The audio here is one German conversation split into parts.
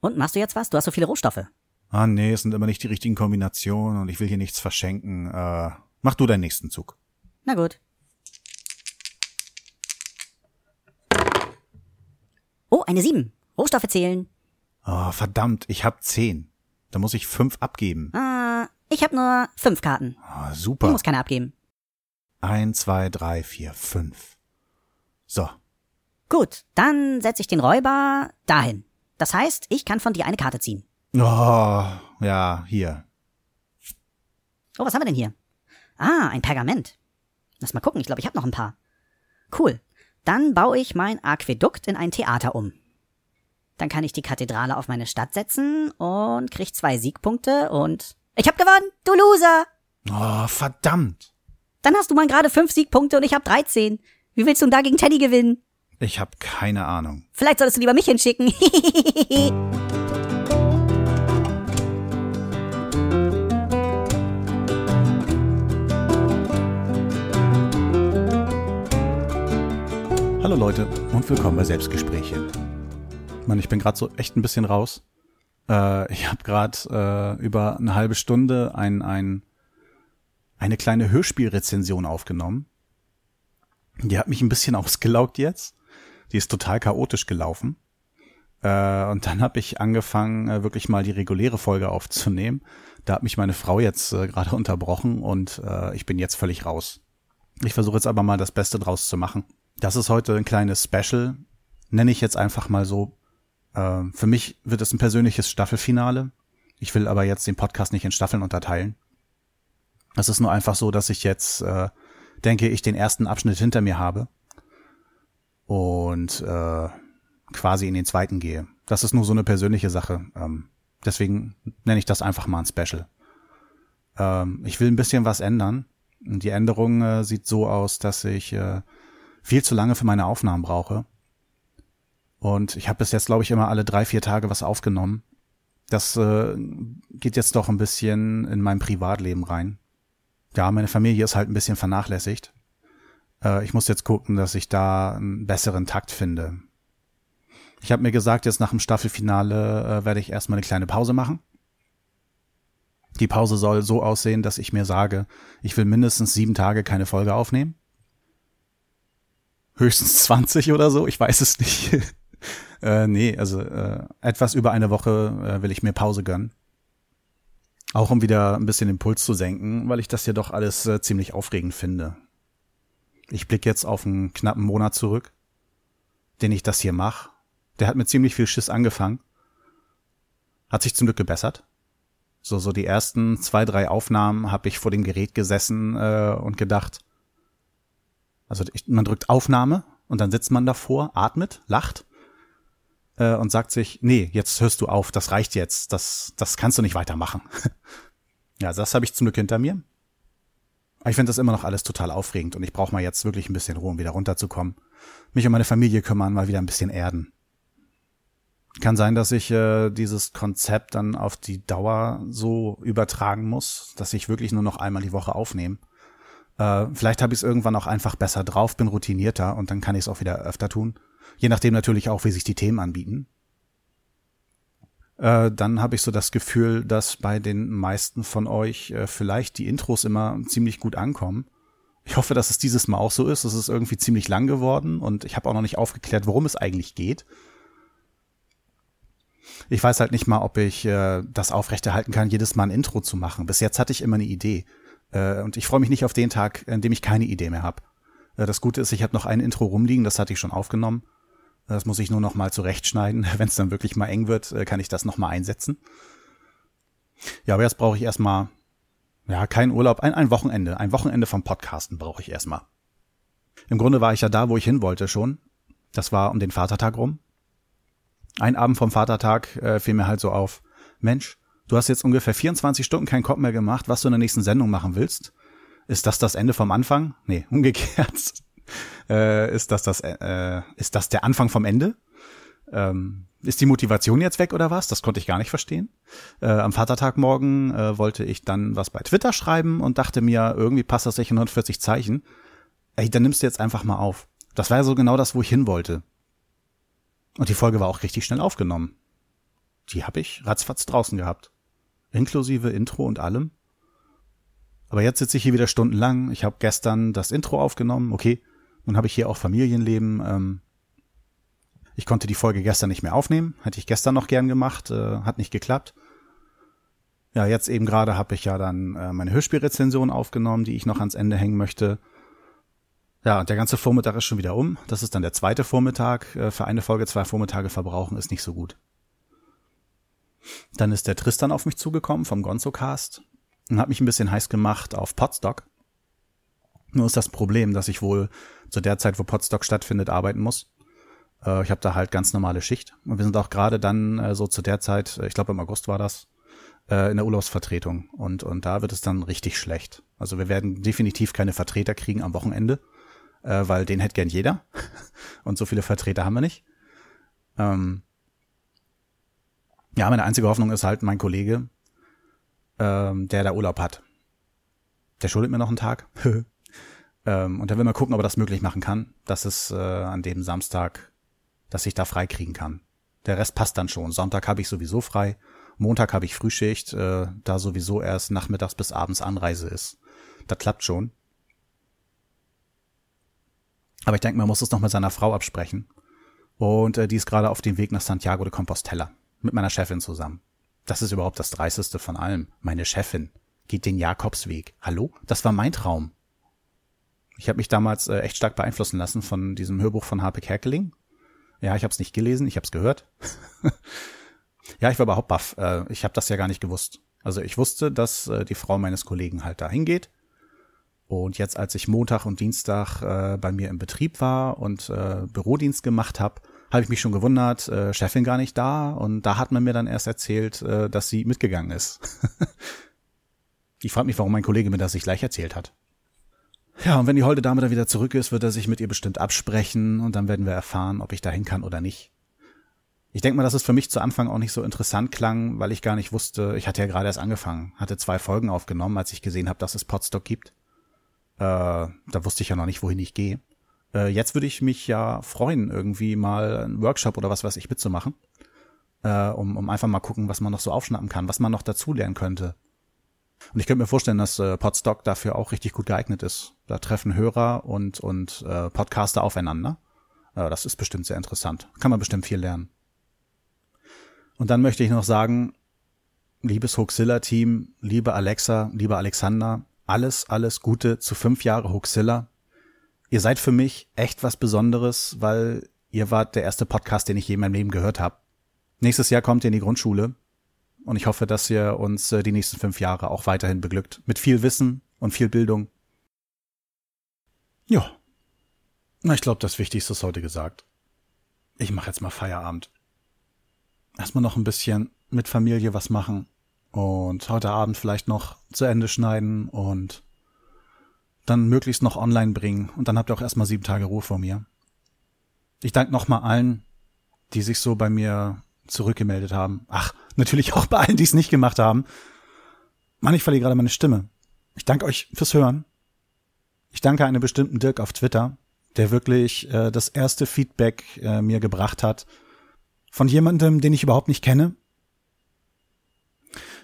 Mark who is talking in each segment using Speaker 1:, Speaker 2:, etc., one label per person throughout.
Speaker 1: Und machst du jetzt was? Du hast so viele Rohstoffe.
Speaker 2: Ah, nee, es sind immer nicht die richtigen Kombinationen und ich will hier nichts verschenken. Äh, mach du deinen nächsten Zug.
Speaker 1: Na gut. Oh, eine sieben. Rohstoffe zählen.
Speaker 2: Oh, verdammt, ich hab zehn. Da muss ich fünf abgeben.
Speaker 1: Ah, ich habe nur fünf Karten.
Speaker 2: Ah,
Speaker 1: Ich
Speaker 2: super.
Speaker 1: muss keine abgeben.
Speaker 2: Eins, zwei, drei, vier, fünf. So.
Speaker 1: Gut, dann setze ich den Räuber dahin. Das heißt, ich kann von dir eine Karte ziehen.
Speaker 2: Oh, ja, hier.
Speaker 1: Oh, was haben wir denn hier? Ah, ein Pergament. Lass mal gucken, ich glaube, ich habe noch ein paar. Cool. Dann baue ich mein Aquädukt in ein Theater um. Dann kann ich die Kathedrale auf meine Stadt setzen und krieg zwei Siegpunkte und ich hab gewonnen, du Loser!
Speaker 2: Oh, verdammt.
Speaker 1: Dann hast du mal gerade fünf Siegpunkte und ich hab 13. Wie willst du denn da gegen Teddy gewinnen?
Speaker 2: Ich hab keine Ahnung.
Speaker 1: Vielleicht solltest du lieber mich hinschicken.
Speaker 2: Hallo Leute und willkommen bei Selbstgespräche. Mann, ich bin gerade so echt ein bisschen raus. Äh, ich habe gerade äh, über eine halbe Stunde ein, ein, eine kleine Hörspielrezension aufgenommen. Die hat mich ein bisschen ausgelaugt jetzt. Die ist total chaotisch gelaufen. Äh, und dann habe ich angefangen, äh, wirklich mal die reguläre Folge aufzunehmen. Da hat mich meine Frau jetzt äh, gerade unterbrochen und äh, ich bin jetzt völlig raus. Ich versuche jetzt aber mal das Beste draus zu machen. Das ist heute ein kleines Special, nenne ich jetzt einfach mal so. Äh, für mich wird es ein persönliches Staffelfinale. Ich will aber jetzt den Podcast nicht in Staffeln unterteilen. Es ist nur einfach so, dass ich jetzt, äh, denke ich, den ersten Abschnitt hinter mir habe und äh, quasi in den zweiten gehe. Das ist nur so eine persönliche Sache. Ähm, deswegen nenne ich das einfach mal ein Special. Ähm, ich will ein bisschen was ändern. Die Änderung äh, sieht so aus, dass ich äh, viel zu lange für meine Aufnahmen brauche. Und ich habe bis jetzt, glaube ich, immer alle drei, vier Tage was aufgenommen. Das äh, geht jetzt doch ein bisschen in mein Privatleben rein. Ja, meine Familie ist halt ein bisschen vernachlässigt. Äh, ich muss jetzt gucken, dass ich da einen besseren Takt finde. Ich habe mir gesagt, jetzt nach dem Staffelfinale äh, werde ich erstmal eine kleine Pause machen. Die Pause soll so aussehen, dass ich mir sage, ich will mindestens sieben Tage keine Folge aufnehmen. Höchstens 20 oder so, ich weiß es nicht. äh, nee, also äh, etwas über eine Woche äh, will ich mir Pause gönnen. Auch um wieder ein bisschen den Puls zu senken, weil ich das hier doch alles äh, ziemlich aufregend finde. Ich blicke jetzt auf einen knappen Monat zurück, den ich das hier mache. Der hat mit ziemlich viel Schiss angefangen. Hat sich zum Glück gebessert. So, so die ersten zwei, drei Aufnahmen habe ich vor dem Gerät gesessen äh, und gedacht, also ich, man drückt Aufnahme und dann sitzt man davor, atmet, lacht äh, und sagt sich, nee, jetzt hörst du auf, das reicht jetzt, das, das kannst du nicht weitermachen. ja, das habe ich zum Glück hinter mir. Aber ich finde das immer noch alles total aufregend und ich brauche mal jetzt wirklich ein bisschen Ruhe, um wieder runterzukommen. Mich um meine Familie kümmern, mal wieder ein bisschen erden. Kann sein, dass ich äh, dieses Konzept dann auf die Dauer so übertragen muss, dass ich wirklich nur noch einmal die Woche aufnehme. Äh, vielleicht habe ich es irgendwann auch einfach besser drauf, bin routinierter und dann kann ich es auch wieder öfter tun. Je nachdem natürlich auch, wie sich die Themen anbieten. Äh, dann habe ich so das Gefühl, dass bei den meisten von euch äh, vielleicht die Intros immer ziemlich gut ankommen. Ich hoffe, dass es dieses Mal auch so ist. Es ist irgendwie ziemlich lang geworden und ich habe auch noch nicht aufgeklärt, worum es eigentlich geht. Ich weiß halt nicht mal, ob ich äh, das aufrechterhalten kann, jedes Mal ein Intro zu machen. Bis jetzt hatte ich immer eine Idee. Äh, und ich freue mich nicht auf den Tag, an dem ich keine Idee mehr habe. Äh, das Gute ist, ich habe noch ein Intro rumliegen, das hatte ich schon aufgenommen. Das muss ich nur noch mal zurechtschneiden. Wenn es dann wirklich mal eng wird, äh, kann ich das noch mal einsetzen. Ja, aber jetzt brauche ich erstmal, ja, kein Urlaub, ein, ein Wochenende. Ein Wochenende vom Podcasten brauche ich erstmal. Im Grunde war ich ja da, wo ich hin wollte schon. Das war um den Vatertag rum. Ein Abend vom Vatertag äh, fiel mir halt so auf, Mensch, du hast jetzt ungefähr 24 Stunden keinen Kopf mehr gemacht, was du in der nächsten Sendung machen willst. Ist das das Ende vom Anfang? Nee, umgekehrt. Äh, ist das das, äh, ist das der Anfang vom Ende? Ähm, ist die Motivation jetzt weg oder was? Das konnte ich gar nicht verstehen. Äh, am Vatertag morgen äh, wollte ich dann was bei Twitter schreiben und dachte mir, irgendwie passt das nicht in 140 Zeichen. Ey, dann nimmst du jetzt einfach mal auf. Das war ja so genau das, wo ich hin wollte. Und die Folge war auch richtig schnell aufgenommen. die habe ich ratzfatz draußen gehabt. Inklusive Intro und allem. Aber jetzt sitze ich hier wieder stundenlang. Ich habe gestern das Intro aufgenommen. Okay, nun habe ich hier auch Familienleben. Ähm, ich konnte die Folge gestern nicht mehr aufnehmen. Hätte ich gestern noch gern gemacht. Äh, hat nicht geklappt. Ja, jetzt eben gerade habe ich ja dann äh, meine Hörspielrezension aufgenommen, die ich noch ans Ende hängen möchte. Ja, und der ganze Vormittag ist schon wieder um. Das ist dann der zweite Vormittag. Äh, für eine Folge zwei Vormittage verbrauchen ist nicht so gut. Dann ist der Tristan auf mich zugekommen vom Gonzo-Cast und hat mich ein bisschen heiß gemacht auf Podstock. Nur ist das Problem, dass ich wohl zu der Zeit, wo Podstock stattfindet, arbeiten muss. Äh, ich habe da halt ganz normale Schicht. Und wir sind auch gerade dann äh, so zu der Zeit, äh, ich glaube im August war das, äh, in der Urlaubsvertretung. Und, und da wird es dann richtig schlecht. Also wir werden definitiv keine Vertreter kriegen am Wochenende, äh, weil den hätte gern jeder. und so viele Vertreter haben wir nicht. Ähm, ja, meine einzige Hoffnung ist halt mein Kollege, ähm, der da Urlaub hat. Der schuldet mir noch einen Tag. ähm, und dann will mal gucken, ob er das möglich machen kann, dass es äh, an dem Samstag, dass ich da frei kriegen kann. Der Rest passt dann schon. Sonntag habe ich sowieso frei. Montag habe ich Frühschicht, äh, da sowieso erst nachmittags bis abends Anreise ist. Das klappt schon. Aber ich denke, man muss es noch mit seiner Frau absprechen. Und äh, die ist gerade auf dem Weg nach Santiago de Compostela mit meiner Chefin zusammen. Das ist überhaupt das Dreisteste von allem. Meine Chefin geht den Jakobsweg. Hallo? Das war mein Traum. Ich habe mich damals äh, echt stark beeinflussen lassen von diesem Hörbuch von Harpe Kerkeling. Ja, ich habe es nicht gelesen, ich habe es gehört. ja, ich war überhaupt baff. Äh, ich habe das ja gar nicht gewusst. Also ich wusste, dass äh, die Frau meines Kollegen halt dahin geht. Und jetzt, als ich Montag und Dienstag äh, bei mir im Betrieb war und äh, Bürodienst gemacht habe, habe ich mich schon gewundert, äh, Chefin gar nicht da und da hat man mir dann erst erzählt, äh, dass sie mitgegangen ist. ich frage mich, warum mein Kollege mir das nicht gleich erzählt hat. Ja, und wenn die holde Dame dann wieder zurück ist, wird er sich mit ihr bestimmt absprechen und dann werden wir erfahren, ob ich dahin kann oder nicht. Ich denke mal, dass es für mich zu Anfang auch nicht so interessant klang, weil ich gar nicht wusste, ich hatte ja gerade erst angefangen, hatte zwei Folgen aufgenommen, als ich gesehen habe, dass es Podstock gibt. Äh, da wusste ich ja noch nicht, wohin ich gehe. Äh, jetzt würde ich mich ja freuen, irgendwie mal einen Workshop oder was weiß ich mitzumachen, äh, um, um einfach mal gucken, was man noch so aufschnappen kann, was man noch dazulernen könnte. Und ich könnte mir vorstellen, dass äh, Podstock dafür auch richtig gut geeignet ist. Da treffen Hörer und, und äh, Podcaster aufeinander. Äh, das ist bestimmt sehr interessant. Kann man bestimmt viel lernen. Und dann möchte ich noch sagen, liebes Hoaxilla-Team, liebe Alexa, lieber Alexander, alles, alles Gute zu fünf Jahre Hoaxilla ihr seid für mich echt was Besonderes, weil ihr wart der erste Podcast, den ich je in meinem Leben gehört habe. Nächstes Jahr kommt ihr in die Grundschule und ich hoffe, dass ihr uns äh, die nächsten fünf Jahre auch weiterhin beglückt. Mit viel Wissen und viel Bildung. Ja. Na, ich glaube, das Wichtigste ist heute gesagt. Ich mache jetzt mal Feierabend. Erstmal noch ein bisschen mit Familie was machen und heute Abend vielleicht noch zu Ende schneiden und dann möglichst noch online bringen und dann habt ihr auch erstmal sieben Tage Ruhe vor mir. Ich danke nochmal allen, die sich so bei mir zurückgemeldet haben. Ach, natürlich auch bei allen, die es nicht gemacht haben. Mann, ich verliere gerade meine Stimme. Ich danke euch fürs Hören. Ich danke einem bestimmten Dirk auf Twitter, der wirklich äh, das erste Feedback äh, mir gebracht hat von jemandem, den ich überhaupt nicht kenne.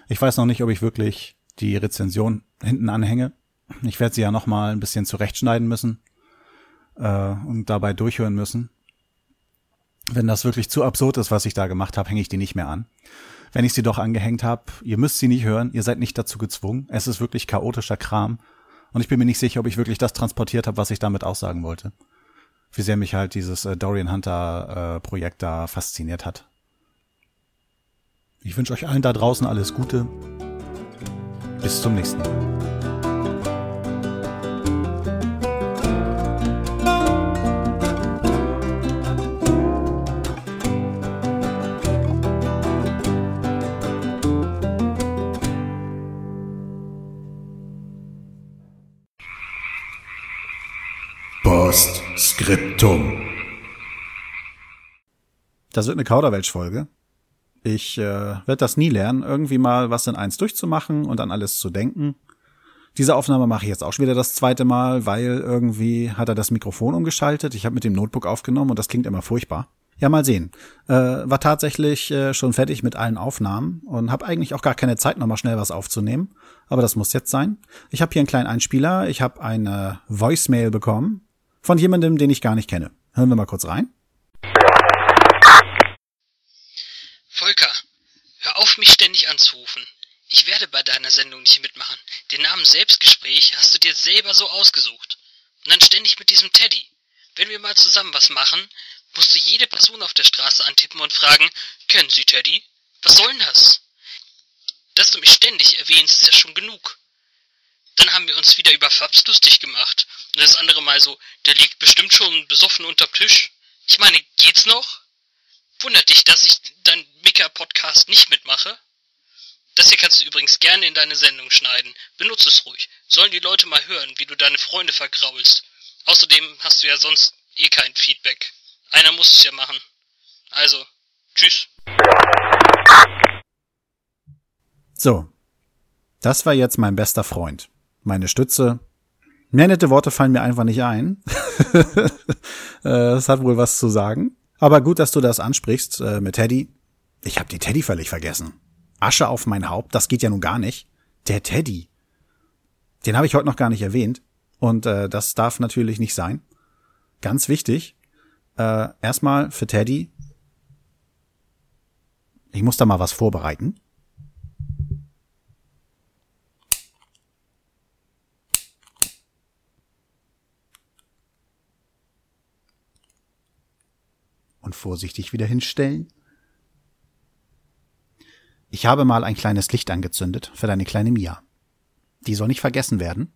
Speaker 2: Ich weiß noch nicht, ob ich wirklich die Rezension hinten anhänge. Ich werde sie ja noch mal ein bisschen zurechtschneiden müssen äh, und dabei durchhören müssen. Wenn das wirklich zu absurd ist, was ich da gemacht habe, hänge ich die nicht mehr an. Wenn ich sie doch angehängt habe, ihr müsst sie nicht hören, ihr seid nicht dazu gezwungen. Es ist wirklich chaotischer Kram. Und ich bin mir nicht sicher, ob ich wirklich das transportiert habe, was ich damit aussagen wollte. Wie sehr mich halt dieses äh, Dorian Hunter äh, Projekt da fasziniert hat. Ich wünsche euch allen da draußen alles Gute. Bis zum nächsten Mal. Postskriptum. Das wird eine Kauderwelsch-Folge. Ich äh, werde das nie lernen, irgendwie mal was in eins durchzumachen und an alles zu denken. Diese Aufnahme mache ich jetzt auch schon wieder das zweite Mal, weil irgendwie hat er das Mikrofon umgeschaltet. Ich habe mit dem Notebook aufgenommen und das klingt immer furchtbar. Ja, mal sehen. Äh, war tatsächlich äh, schon fertig mit allen Aufnahmen und habe eigentlich auch gar keine Zeit, nochmal schnell was aufzunehmen. Aber das muss jetzt sein. Ich habe hier einen kleinen Einspieler. Ich habe eine Voicemail bekommen von jemandem, den ich gar nicht kenne. Hören wir mal kurz rein.
Speaker 3: Volker, hör auf, mich ständig anzurufen. Ich werde bei deiner Sendung nicht mitmachen. Den Namen Selbstgespräch hast du dir selber so ausgesucht. Und dann ständig mit diesem Teddy. Wenn wir mal zusammen was machen, musst du jede Person auf der Straße antippen und fragen, kennen Sie Teddy? Was soll denn das? Dass du mich ständig erwähnst, ist ja schon genug. Dann haben wir uns wieder über Fabs lustig gemacht. Und das andere Mal so, der liegt bestimmt schon besoffen unterm Tisch. Ich meine, geht's noch? Wundert dich, dass ich dein Mika-Podcast nicht mitmache? Das hier kannst du übrigens gerne in deine Sendung schneiden. Benutze es ruhig. Sollen die Leute mal hören, wie du deine Freunde vergraulst. Außerdem hast du ja sonst eh kein Feedback. Einer muss es ja machen. Also, tschüss.
Speaker 2: So, das war jetzt mein bester Freund. Meine Stütze. Mehr nette Worte fallen mir einfach nicht ein. Es hat wohl was zu sagen. Aber gut, dass du das ansprichst äh, mit Teddy. Ich habe die Teddy völlig vergessen. Asche auf mein Haupt, das geht ja nun gar nicht. Der Teddy. Den habe ich heute noch gar nicht erwähnt. Und äh, das darf natürlich nicht sein. Ganz wichtig. Äh, erstmal für Teddy. Ich muss da mal was vorbereiten. Und vorsichtig wieder hinstellen. Ich habe mal ein kleines Licht angezündet für deine kleine Mia. Die soll nicht vergessen werden.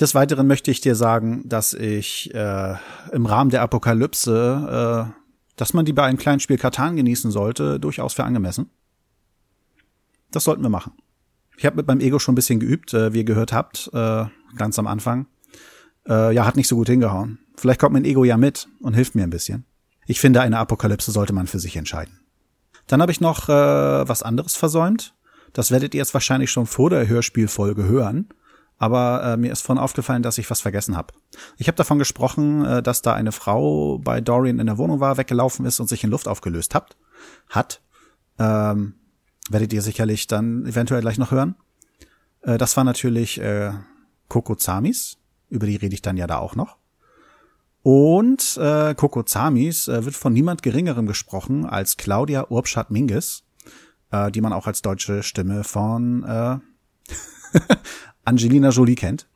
Speaker 2: Des Weiteren möchte ich dir sagen, dass ich äh, im Rahmen der Apokalypse, äh, dass man die bei einem kleinen Spiel Katan genießen sollte, durchaus für angemessen. Das sollten wir machen. Ich habe mit meinem Ego schon ein bisschen geübt, äh, wie ihr gehört habt, äh, ganz am Anfang. Äh, ja, hat nicht so gut hingehauen. Vielleicht kommt mein Ego ja mit und hilft mir ein bisschen. Ich finde, eine Apokalypse sollte man für sich entscheiden. Dann habe ich noch äh, was anderes versäumt. Das werdet ihr jetzt wahrscheinlich schon vor der Hörspielfolge hören. Aber äh, mir ist von aufgefallen, dass ich was vergessen habe. Ich habe davon gesprochen, äh, dass da eine Frau bei Dorian in der Wohnung war, weggelaufen ist und sich in Luft aufgelöst hat. Hat. Ähm, werdet ihr sicherlich dann eventuell gleich noch hören. Äh, das war natürlich äh, Coco Zamis. Über die rede ich dann ja da auch noch. Und äh, Coco Zamis äh, wird von niemand Geringerem gesprochen als Claudia Urbschat-Minges, äh, die man auch als deutsche Stimme von äh, Angelina Jolie kennt.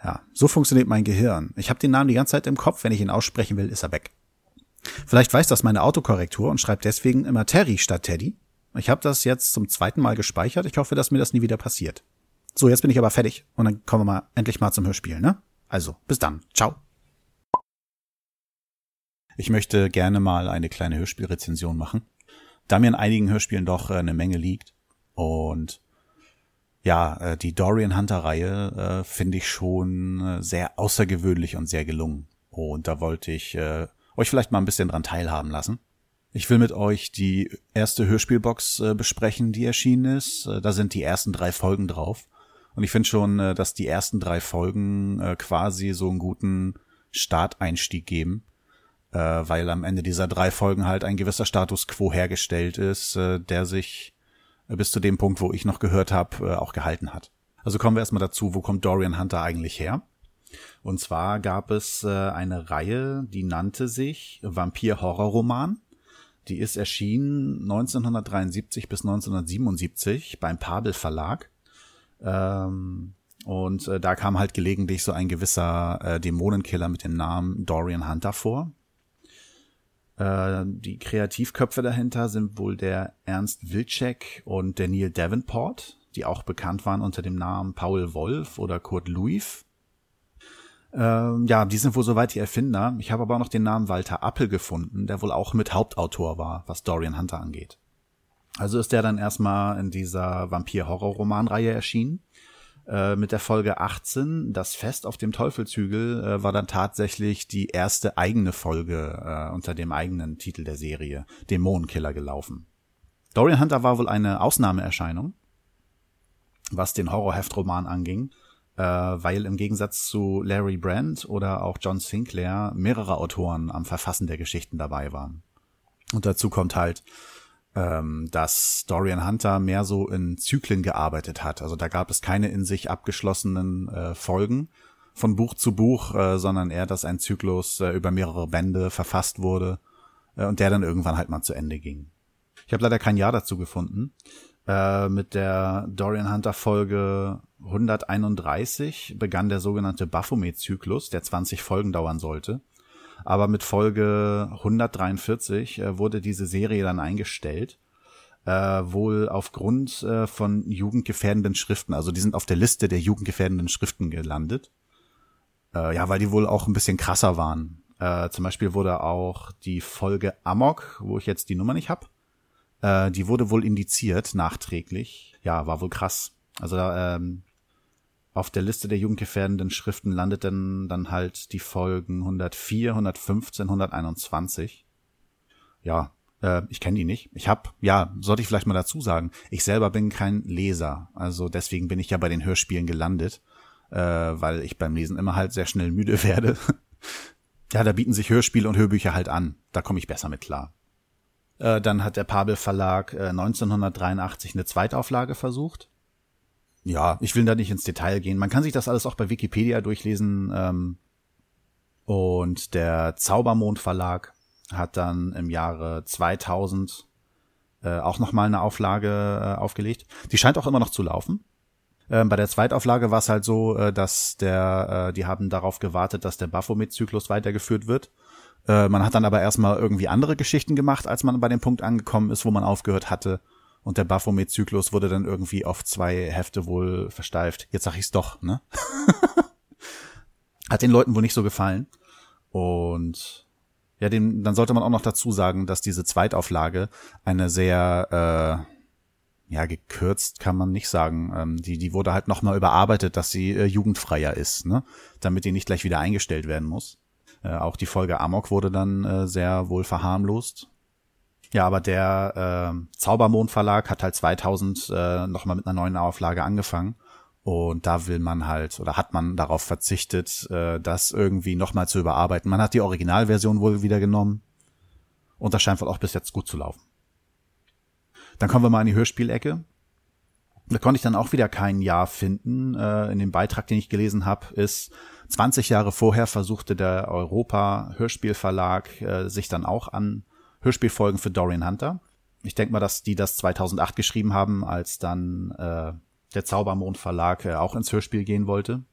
Speaker 2: Ja, so funktioniert mein Gehirn. Ich habe den Namen die ganze Zeit im Kopf, wenn ich ihn aussprechen will, ist er weg. Vielleicht weiß das meine Autokorrektur und schreibt deswegen immer Terry statt Teddy. Ich habe das jetzt zum zweiten Mal gespeichert. Ich hoffe, dass mir das nie wieder passiert. So, jetzt bin ich aber fertig und dann kommen wir mal endlich mal zum Hörspiel, ne? Also, bis dann. Ciao. Ich möchte gerne mal eine kleine Hörspielrezension machen, da mir in einigen Hörspielen doch äh, eine Menge liegt. Und ja, äh, die Dorian Hunter-Reihe äh, finde ich schon sehr außergewöhnlich und sehr gelungen. Und da wollte ich euch vielleicht mal ein bisschen dran teilhaben lassen. Ich will mit euch die erste Hörspielbox besprechen, die erschienen ist. Da sind die ersten drei Folgen drauf. Und ich finde schon, äh, dass die ersten drei Folgen äh, quasi so einen guten Starteinstieg geben, äh, weil am Ende dieser drei Folgen halt ein gewisser Status quo hergestellt ist, der sich bis zu dem Punkt, wo ich noch gehört habe, auch gehalten hat. Also kommen wir erstmal dazu, wo kommt Dorian Hunter eigentlich her? Und zwar gab es eine Reihe, die nannte sich Vampir-Horror-Roman. Die ist erschienen 1973 bis 1977 beim Pabel Verlag ähm, und äh, da kam halt gelegentlich so ein gewisser äh, Dämonenkiller mit dem Namen Dorian Hunter vor. Äh, die Kreativköpfe dahinter sind wohl der Ernst Wilczek und der Neil Davenport, die auch bekannt waren unter dem Namen Paul Wolf oder Kurt Luif. Ähm, ja, die sind wohl soweit die Erfinder. Ich habe aber auch noch den Namen Walter Appel gefunden, der wohl auch mit Hauptautor war, was Dorian Hunter angeht. Also ist der dann erstmal in dieser Vampir-Horror-Romanreihe erschienen. Äh, mit der Folge 18, das Fest auf dem Teufelshügel, äh, war dann tatsächlich die erste eigene Folge äh, unter dem eigenen Titel der Serie, Dämonenkiller, gelaufen. Dorian Hunter war wohl eine Ausnahmeerscheinung, was den Horrorheftroman anging. äh, weil im Gegensatz zu Larry Brand oder auch John Sinclair mehrere Autoren am Verfassen der Geschichten dabei waren. Und dazu kommt halt, ähm, dass Dorian Hunter mehr so in Zyklen gearbeitet hat. Also da gab es keine in sich abgeschlossenen äh, Folgen von Buch zu Buch, äh, sondern eher, dass ein Zyklus äh, über mehrere Bände verfasst wurde äh, und der dann irgendwann halt mal zu Ende ging. Ich habe leider kein Jahr dazu gefunden. Äh, mit der Dorian Hunter Folge 131 begann der sogenannte Baphomet-Zyklus, der 20 Folgen dauern sollte. Aber mit Folge 143 äh, wurde diese Serie dann eingestellt. Äh, wohl aufgrund äh, von jugendgefährdenden Schriften. Also die sind auf der Liste der jugendgefährdenden Schriften gelandet. Äh, ja, weil die wohl auch ein bisschen krasser waren. Äh, zum Beispiel wurde auch die Folge Amok, wo ich jetzt die Nummer nicht hab, äh, die wurde wohl indiziert nachträglich. Ja, war wohl krass. Also ähm, auf der Liste der jugendgefährdenden Schriften landet dann, dann halt die Folgen 104, 115, 121. Ja, äh, ich kenne die nicht. Ich habe, ja, sollte ich vielleicht mal dazu sagen, ich selber bin kein Leser. Also deswegen bin ich ja bei den Hörspielen gelandet, äh, weil ich beim Lesen immer halt sehr schnell müde werde. ja, da bieten sich Hörspiele und Hörbücher halt an. Da komme ich besser mit klar. Äh, dann hat der Pabel Verlag äh, 1983 eine Zweitauflage versucht ja, ich will da nicht ins Detail gehen. Man kann sich das alles auch bei Wikipedia durchlesen. Ähm, und der Zaubermond Verlag hat dann im Jahre 2000 äh, auch nochmal eine Auflage äh, aufgelegt. Die scheint auch immer noch zu laufen. Ähm, bei der Zweitauflage war es halt so, äh, dass der, äh, die haben darauf gewartet, dass der Baphomet-Zyklus weitergeführt wird. Äh, man hat dann aber erstmal irgendwie andere Geschichten gemacht, als man bei dem Punkt angekommen ist, wo man aufgehört hatte. Und der Baphomet-Zyklus wurde dann irgendwie auf zwei Hefte wohl versteift. Jetzt sag ich's doch, ne? Hat den Leuten wohl nicht so gefallen. Und ja, dem, dann sollte man auch noch dazu sagen, dass diese Zweitauflage eine sehr, äh, ja, gekürzt kann man nicht sagen. Ähm, die, die wurde halt nochmal überarbeitet, dass sie äh, jugendfreier ist, ne? Damit die nicht gleich wieder eingestellt werden muss. Äh, auch die Folge Amok wurde dann äh, sehr wohl verharmlost. Ja, aber der äh, Zaubermond Verlag hat halt 2000 äh, nochmal mit einer neuen Auflage angefangen. Und da will man halt oder hat man darauf verzichtet, äh, das irgendwie nochmal zu überarbeiten. Man hat die Originalversion wohl wieder genommen. Und das scheint wohl auch bis jetzt gut zu laufen. Dann kommen wir mal in die Hörspielecke. Da konnte ich dann auch wieder kein Jahr finden. Äh, in dem Beitrag, den ich gelesen habe, ist 20 Jahre vorher versuchte der Europa Hörspielverlag äh, sich dann auch an Hörspielfolgen für Dorian Hunter. Ich denke mal, dass die das 2008 geschrieben haben, als dann äh, der Zaubermond Verlag äh, auch ins Hörspiel gehen wollte.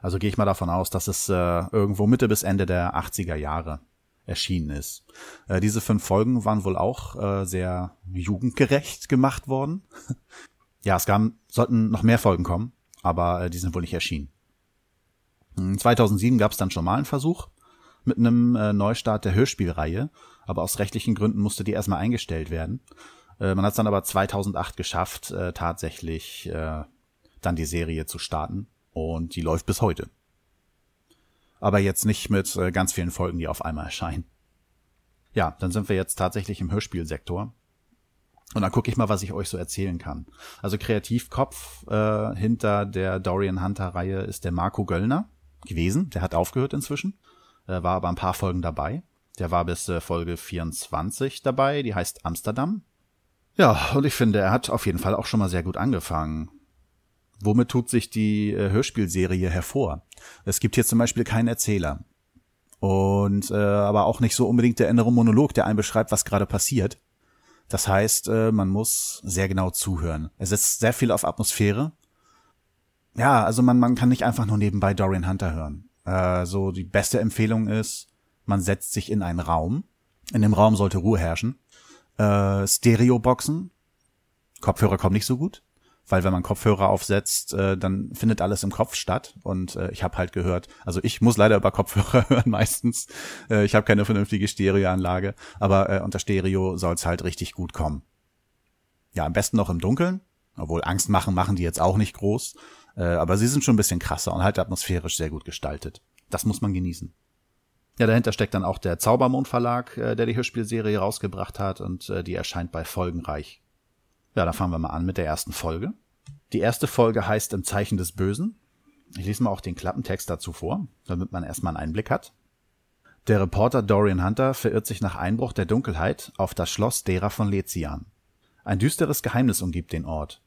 Speaker 2: Also gehe ich mal davon aus, dass es äh, irgendwo Mitte bis Ende der 80er Jahre erschienen ist. Äh, diese fünf Folgen waren wohl auch äh, sehr jugendgerecht gemacht worden. ja, es gab, sollten noch mehr Folgen kommen, aber äh, die sind wohl nicht erschienen. 2007 gab es dann schon mal einen Versuch mit einem äh, Neustart der Hörspielreihe aber aus rechtlichen Gründen musste die erstmal eingestellt werden. Äh, man hat es dann aber 2008 geschafft, äh, tatsächlich äh, dann die Serie zu starten und die läuft bis heute. Aber jetzt nicht mit äh, ganz vielen Folgen, die auf einmal erscheinen. Ja, dann sind wir jetzt tatsächlich im Hörspielsektor. Und dann gucke ich mal, was ich euch so erzählen kann. Also Kreativkopf äh, hinter der Dorian Hunter-Reihe ist der Marco Göllner gewesen. Der hat aufgehört inzwischen, äh, war aber ein paar Folgen dabei. Der war bis äh, Folge 24 dabei, die heißt Amsterdam. Ja, und ich finde, er hat auf jeden Fall auch schon mal sehr gut angefangen. Womit tut sich die äh, Hörspielserie hervor? Es gibt hier zum Beispiel keinen Erzähler. Und äh, aber auch nicht so unbedingt der innere Monolog, der einem beschreibt, was gerade passiert. Das heißt, äh, man muss sehr genau zuhören. Es setzt sehr viel auf Atmosphäre. Ja, also man, man kann nicht einfach nur nebenbei Dorian Hunter hören. Äh, so die beste Empfehlung ist, man setzt sich in einen Raum. In dem Raum sollte Ruhe herrschen. Äh, Stereoboxen. Kopfhörer kommen nicht so gut, weil wenn man Kopfhörer aufsetzt, äh, dann findet alles im Kopf statt. Und äh, ich habe halt gehört, also ich muss leider über Kopfhörer hören meistens. Äh, ich habe keine vernünftige Stereoanlage, aber äh, unter Stereo soll es halt richtig gut kommen. Ja, am besten noch im Dunkeln. Obwohl Angst machen, machen die jetzt auch nicht groß. Äh, aber sie sind schon ein bisschen krasser und halt atmosphärisch sehr gut gestaltet. Das muss man genießen. Ja, dahinter steckt dann auch der Zaubermond Verlag, äh, der die Hörspielserie rausgebracht hat und äh, die erscheint bei Folgenreich. Ja, da fangen wir mal an mit der ersten Folge. Die erste Folge heißt Im Zeichen des Bösen. Ich lese mal auch den Klappentext dazu vor, damit man erstmal einen Einblick hat. Der Reporter Dorian Hunter verirrt sich nach Einbruch der Dunkelheit auf das Schloss derer von Lezian. Ein düsteres Geheimnis umgibt den Ort.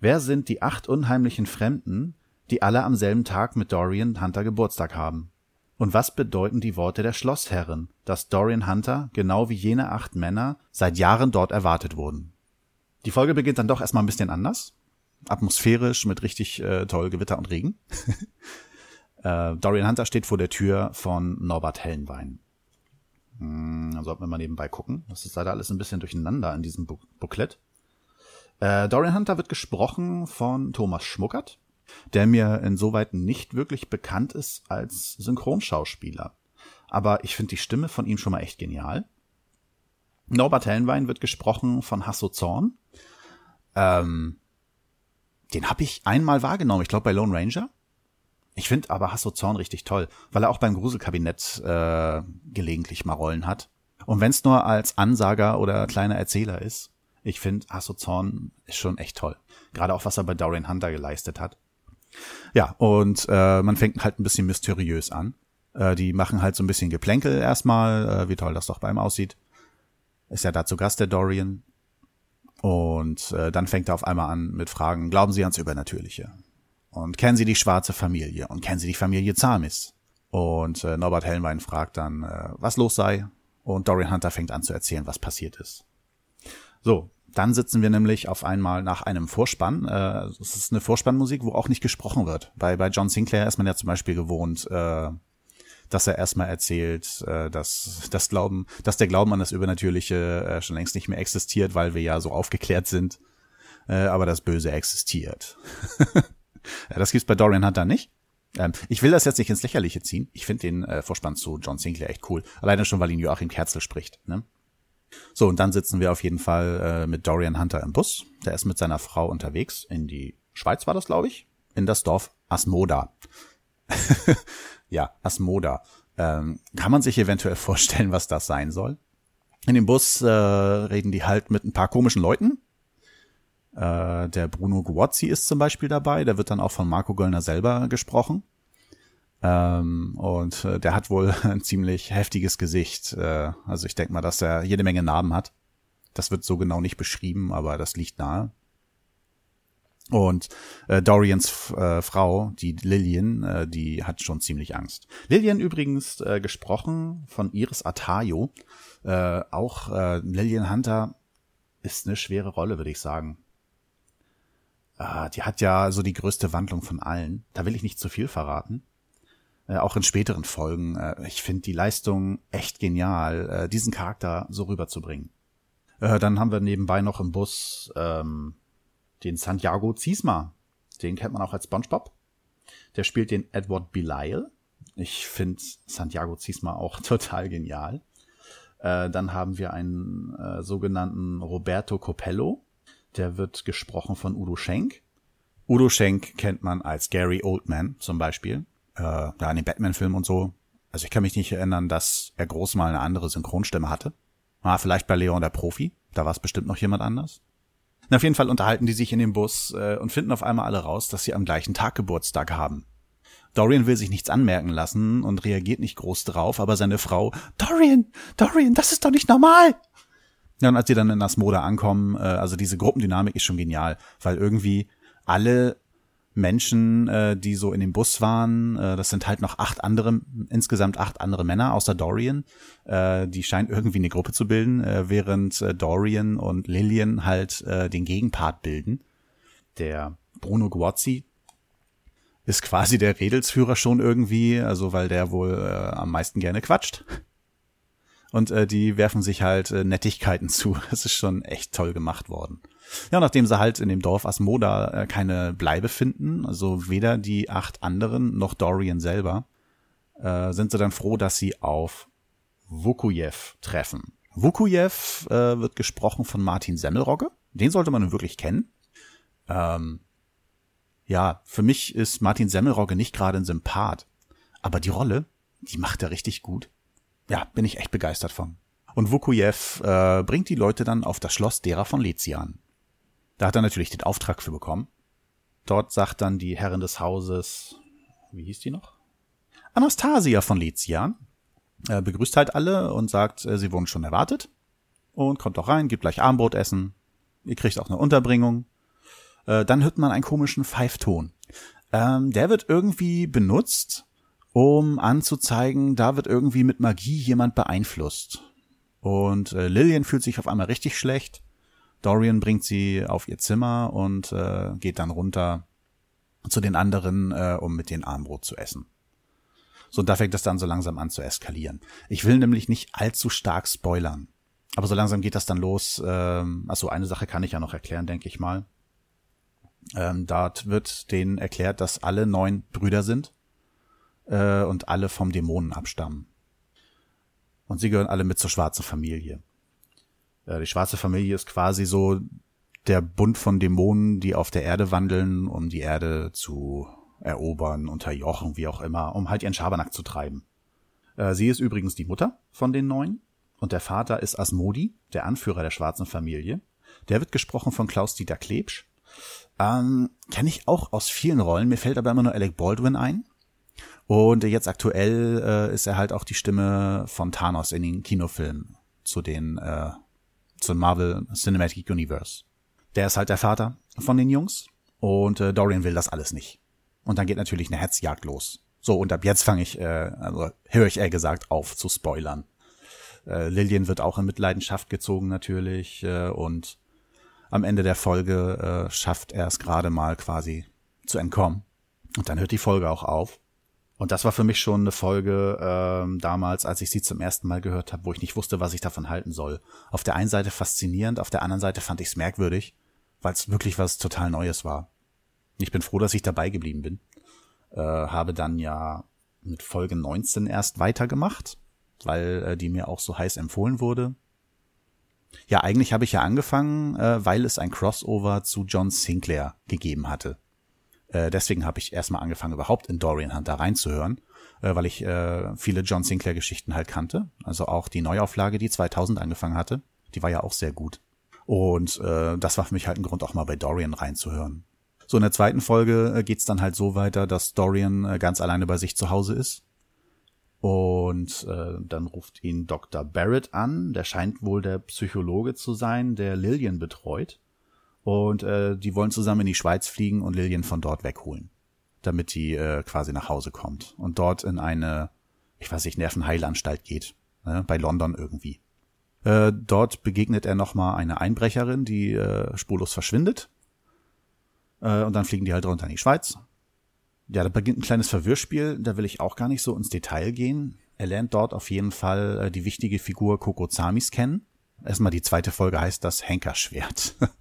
Speaker 2: Wer sind die acht unheimlichen Fremden, die alle am selben Tag mit Dorian Hunter Geburtstag haben? Und was bedeuten die Worte der Schlossherrin, dass Dorian Hunter, genau wie jene acht Männer, seit Jahren dort erwartet wurden? Die Folge beginnt dann doch erstmal ein bisschen anders. Atmosphärisch mit richtig äh, toll Gewitter und Regen. äh, Dorian Hunter steht vor der Tür von Norbert Hellenwein. Hm, sollten wir mal nebenbei gucken. Das ist leider alles ein bisschen durcheinander in diesem Booklet. Äh, Dorian Hunter wird gesprochen von Thomas Schmuckert der mir insoweit nicht wirklich bekannt ist als Synchronschauspieler. Aber ich finde die Stimme von ihm schon mal echt genial. Norbert Hellenwein wird gesprochen von Hasso Zorn. Ähm, den habe ich einmal wahrgenommen, ich glaube bei Lone Ranger. Ich finde aber Hasso Zorn richtig toll, weil er auch beim Gruselkabinett äh, gelegentlich mal Rollen hat. Und wenn es nur als Ansager oder kleiner Erzähler ist, ich finde Hasso Zorn ist schon echt toll. Gerade auch was er bei Dorian Hunter geleistet hat. Ja, und äh, man fängt halt ein bisschen mysteriös an. Äh, die machen halt so ein bisschen Geplänkel erstmal, äh, wie toll das doch bei ihm aussieht. Ist ja da zu Gast der Dorian. Und äh, dann fängt er auf einmal an mit Fragen, glauben Sie ans Übernatürliche? Und kennen Sie die schwarze Familie? Und kennen Sie die Familie Zamis? Und äh, Norbert Hellenwein fragt dann, äh, was los sei. Und Dorian Hunter fängt an zu erzählen, was passiert ist. So, dann sitzen wir nämlich auf einmal nach einem Vorspann. Äh, es ist eine Vorspannmusik, wo auch nicht gesprochen wird. Bei, bei John Sinclair ist man ja zum Beispiel gewohnt, äh, dass er erstmal erzählt, äh, dass das Glauben, dass der Glauben an das Übernatürliche schon längst nicht mehr existiert, weil wir ja so aufgeklärt sind. Aber das Böse existiert. das gibt's bei Dorian Hunter nicht. Ähm, ich will das jetzt nicht ins Lächerliche ziehen. Ich finde den Vorspann zu John Sinclair echt cool. Alleine schon, weil ihn Joachim Kerzel spricht. Ne? So, und dann sitzen wir auf jeden Fall äh, mit Dorian Hunter im Bus. Der ist mit seiner Frau unterwegs in die Schweiz, war das, glaube ich, in das Dorf Asmoda. ja, Asmoda. Ähm, kann man sich eventuell vorstellen, was das sein soll? In dem Bus äh, reden die halt mit ein paar komischen Leuten. Äh, der Bruno Guazzi ist zum Beispiel dabei. Der wird dann auch von Marco Göllner selber gesprochen. Ähm, und äh, der hat wohl ein ziemlich heftiges Gesicht. Äh, also ich denke mal, dass er jede Menge Narben hat. Das wird so genau nicht beschrieben, aber das liegt nahe. Und äh, Dorians äh, Frau, die Lillian, äh, die hat schon ziemlich Angst. Lillian übrigens äh, gesprochen von Iris Atayo. Äh, auch äh, Lillian Hunter ist eine schwere Rolle, würde ich sagen. Äh, die hat ja so die größte Wandlung von allen. Da will ich nicht zu viel verraten äh, auch in späteren Folgen. Äh, ich finde die Leistung echt genial, äh, diesen Charakter so rüberzubringen. Dann haben wir nebenbei noch im Bus ähm, den Santiago Ziesma. Den kennt man auch als SpongeBob. Der spielt den Edward Belial. Ich finde Santiago Ziesma auch total genial. Dann haben wir einen äh, sogenannten Roberto Copello. Der wird gesprochen von Udo Schenk. Udo Schenk kennt man als Gary Oldman zum Beispiel äh, ja, in den Batman-Filmen und so. Also ich kann mich nicht erinnern, dass er groß mal eine andere Synchronstimme hatte. Ah, vielleicht bei Leon der Profi. Da war es bestimmt noch jemand anders. Na, auf jeden Fall unterhalten die sich in dem Bus äh, und finden auf einmal alle raus, dass sie am gleichen Tag Geburtstag haben. Dorian will sich nichts anmerken lassen und reagiert nicht groß drauf, aber seine Frau, Dorian, Dorian, das ist doch nicht normal. Ja, und als sie dann in Asmoda ankommen, äh, also diese Gruppendynamik ist schon genial, weil irgendwie alle Menschen, äh, die so in dem Bus waren. Äh, das sind halt noch acht andere, insgesamt acht andere Männer außer Dorian. Äh, die scheinen irgendwie eine Gruppe zu bilden, äh, während äh, Dorian und Lillian halt äh, den Gegenpart bilden. Der Bruno Guazzi ist quasi der Redelsführer schon irgendwie, also weil der wohl äh, am meisten gerne quatscht. Und äh, die werfen sich halt äh, Nettigkeiten zu. Es ist schon echt toll gemacht worden. Ja, nachdem sie halt in dem Dorf Asmoda äh, keine Bleibe finden, also weder die acht anderen noch Dorian selber, äh, sind sie dann froh, dass sie auf Vukujev treffen. Vukujev äh, wird gesprochen von Martin Semmelrogge. Den sollte man wirklich kennen. Ähm, ja, für mich ist Martin Semmelrogge nicht gerade ein Sympath. Aber die Rolle, die macht er richtig gut. Ja, bin ich echt begeistert von. Und Vukujev äh, bringt die Leute dann auf das Schloss derer von Lezian. Da hat er natürlich den Auftrag für bekommen. Dort sagt dann die Herrin des Hauses, wie hieß die noch? Anastasia von Lizian. Äh, begrüßt halt alle und sagt, äh, sie wurden schon erwartet. Und kommt doch rein, gibt gleich Armbrot essen. Ihr kriegt auch eine Unterbringung. Äh, dann hört man einen komischen Pfeifton. Ähm, der wird irgendwie benutzt, um anzuzeigen, da wird irgendwie mit Magie jemand beeinflusst. Und äh, Lillian fühlt sich auf einmal richtig schlecht. Dorian bringt sie auf ihr Zimmer und äh, geht dann runter zu den anderen, äh, um mit den Armbrot zu essen. So, da fängt das dann so langsam an zu eskalieren. Ich will nämlich nicht allzu stark spoilern. Aber so langsam geht das dann los. Ähm, also eine Sache kann ich ja noch erklären, denke ich mal. Ähm, dort wird denen erklärt, dass alle neun Brüder sind äh, und alle vom Dämonen abstammen. Und sie gehören alle mit zur schwarzen Familie. Äh, die schwarze Familie ist quasi so der Bund von Dämonen, die auf der Erde wandeln, um die Erde zu erobern, unterjochen, wie auch immer, um halt ihren Schabernack zu treiben. Äh, sie ist übrigens die Mutter von den neun und der Vater ist Asmodi, der Anführer der schwarzen Familie. Der wird gesprochen von Klaus-Dieter Klebsch. Ähm, Kenne ich auch aus vielen Rollen, mir fällt aber immer nur Alec Baldwin ein. Und jetzt aktuell äh, ist er halt auch die Stimme von Thanos in den Kinofilmen zu den äh, zum Marvel Cinematic Universe. Der ist halt der Vater von den Jungs und äh, Dorian will das alles nicht. Und dann geht natürlich eine Hetzjagd los. So, und ab jetzt fange ich, äh, also höre ich eher gesagt auf zu spoilern. Äh, Lillian wird auch in Mitleidenschaft gezogen natürlich äh, und am Ende der Folge äh, schafft er es gerade mal quasi zu entkommen. Und dann hört die Folge auch auf. Und das war für mich schon eine Folge ähm, damals, als ich sie zum ersten Mal gehört habe, wo ich nicht wusste, was ich davon halten soll. Auf der einen Seite faszinierend, auf der anderen Seite fand ich es merkwürdig, weil es wirklich was total Neues war. Ich bin froh, dass ich dabei geblieben bin. Äh, habe dann ja mit Folge 19 erst weitergemacht, weil äh, die mir auch so heiß empfohlen wurde. Ja, eigentlich habe ich ja angefangen, äh, weil es ein Crossover zu John Sinclair gegeben hatte. Äh, deswegen habe ich erstmal angefangen, überhaupt in Dorian Hunter reinzuhören, äh, weil ich äh, viele John Sinclair Geschichten halt kannte. Also auch die Neuauflage, die 2000 angefangen hatte, die war ja auch sehr gut. Und äh, das war für mich halt ein Grund, auch mal bei Dorian reinzuhören. So in der zweiten Folge äh, geht's dann halt so weiter, dass Dorian äh, ganz alleine bei sich zu Hause ist. Und äh, dann ruft ihn Dr. Barrett an. Der scheint wohl der Psychologe zu sein, der Lillian betreut. Und äh, die wollen zusammen in die Schweiz fliegen und Lillian von dort wegholen, damit die äh, quasi nach Hause kommt und dort in eine, ich weiß nicht, Nervenheilanstalt geht, ne, bei London irgendwie. Äh, dort begegnet er nochmal eine Einbrecherin, die äh, spurlos verschwindet. Äh, und dann fliegen die halt runter in die Schweiz. Ja, da beginnt ein kleines Verwirrspiel, da will ich auch gar nicht so ins Detail gehen. Er lernt dort auf jeden Fall äh, die wichtige Figur Kokozamis kennen. Erstmal die zweite Folge heißt das Henkerschwert.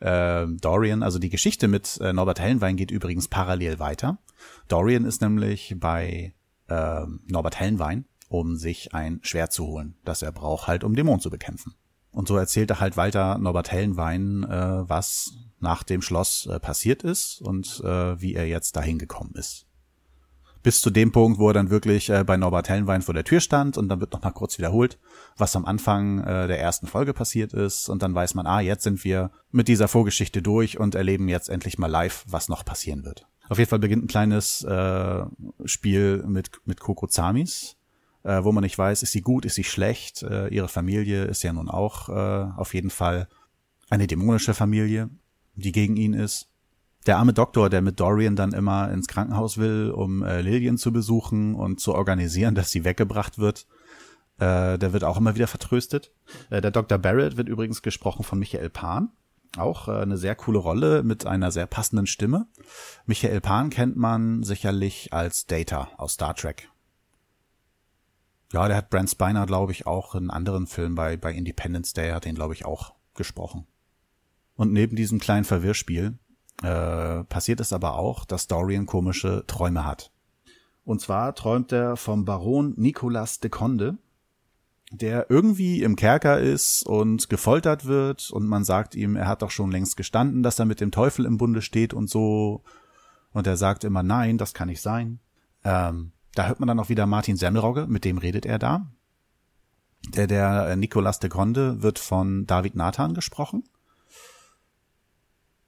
Speaker 2: äh, Dorian, also die Geschichte mit äh, Norbert Hellenwein geht übrigens parallel weiter. Dorian ist nämlich bei äh, Norbert Hellenwein, um sich ein Schwert zu holen, das er braucht, halt um Dämonen zu bekämpfen. Und so erzählt er halt weiter Norbert Hellenwein, äh, was nach dem Schloss äh, passiert ist und äh, wie er jetzt dahin gekommen ist bis zu dem Punkt, wo er dann wirklich äh, bei Norbert Hellenwein vor der Tür stand und dann wird noch mal kurz wiederholt, was am Anfang äh, der ersten Folge passiert ist und dann weiß man, ah, jetzt sind wir mit dieser Vorgeschichte durch und erleben jetzt endlich mal live, was noch passieren wird. Auf jeden Fall beginnt ein kleines äh, Spiel mit mit Kokozamis, äh, wo man nicht weiß, ist sie gut, ist sie schlecht. Äh, ihre Familie ist ja nun auch äh, auf jeden Fall eine dämonische Familie, die gegen ihn ist der arme Doktor, der mit Dorian dann immer ins Krankenhaus will, um äh, Lillian zu besuchen und zu organisieren, dass sie weggebracht wird, äh, der wird auch immer wieder vertröstet. Äh, der Dr. Barrett wird übrigens gesprochen von Michael Pan. Auch äh, eine sehr coole Rolle mit einer sehr passenden Stimme. Michael Pan kennt man sicherlich als Data aus Star Trek. Ja, der hat Brent Spiner, glaube ich, auch in anderen Filmen bei, bei Independence Day hat den, glaube ich, auch gesprochen. Und neben diesem kleinen Verwirrspiel äh, passiert es aber auch, dass Dorian komische Träume hat. Und zwar träumt er vom Baron Nicolas de Conde, der irgendwie im Kerker ist und gefoltert wird und man sagt ihm, er hat doch schon längst gestanden, dass er mit dem Teufel im Bunde steht und so. Und er sagt immer, nein, das kann nicht sein. Ähm, da hört man dann auch wieder Martin Semmelrogge, mit dem redet er da. Der, der äh, Nicolas de Conde wird von David Nathan gesprochen.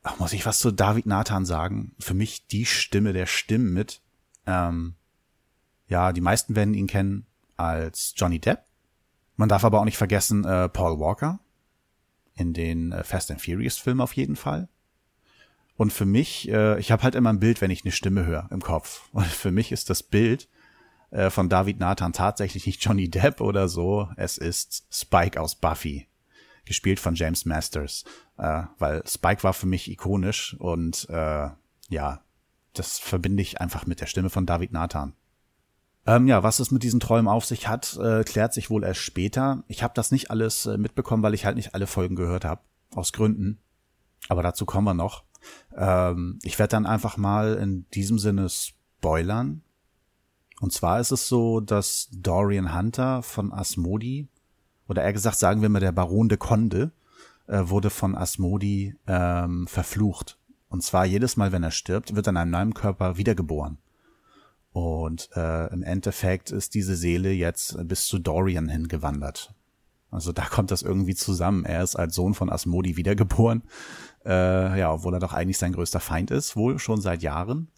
Speaker 2: Ach, muss ich was zu David Nathan sagen? Für mich die Stimme der Stimmen mit. Ähm, ja, die meisten werden ihn kennen als Johnny Depp. Man darf aber auch nicht vergessen äh, Paul Walker in den äh, Fast and Furious Filmen auf jeden Fall. Und für mich, äh, ich habe halt immer ein Bild, wenn ich eine Stimme höre im Kopf. Und für mich ist das Bild äh, von David Nathan tatsächlich nicht Johnny Depp oder so. Es ist Spike aus Buffy, gespielt von James Masters. Äh, weil Spike war für mich ikonisch und äh, ja, das verbinde ich einfach mit der Stimme von David Nathan. Ähm, ja, was es mit diesen Träumen auf sich hat, äh, klärt sich wohl erst später. Ich habe das nicht alles äh, mitbekommen, weil ich halt nicht alle Folgen gehört habe. Aus Gründen. Aber dazu kommen wir noch. Ähm, ich werde dann einfach mal in diesem Sinne spoilern. Und zwar ist es so, dass Dorian Hunter von Asmodi, oder eher gesagt sagen wir mal der Baron de Conde, äh, wurde von Asmodi ähm, verflucht. Und zwar jedes Mal, wenn er stirbt, wird er in einem neuen Körper wiedergeboren. Und äh, im Endeffekt ist diese Seele jetzt bis zu Dorian hingewandert. Also da kommt das irgendwie zusammen. Er ist als Sohn von Asmodi wiedergeboren. Äh, ja, obwohl er doch eigentlich sein größter Feind ist, wohl schon seit Jahren.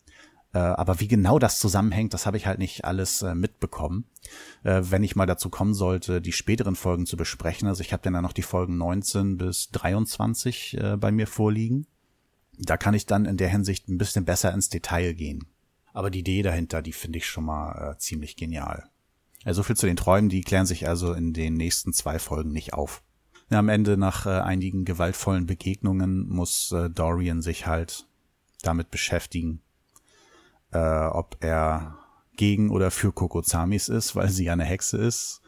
Speaker 2: Äh, aber wie genau das zusammenhängt, das habe ich halt nicht alles äh, mitbekommen. Äh, wenn ich mal dazu kommen sollte, die späteren Folgen zu besprechen. Also ich habe dann noch die Folgen 19 bis 23 äh, bei mir vorliegen. Da kann ich dann in der Hinsicht ein bisschen besser ins Detail gehen. Aber die Idee dahinter, die finde ich schon mal ziemlich genial. Also viel zu den Träumen, die klären sich also in den nächsten zwei Folgen nicht auf. Am Ende nach einigen gewaltvollen Begegnungen muss Dorian sich halt damit beschäftigen, äh, ob er gegen oder für Kokozamis ist, weil sie ja eine Hexe ist.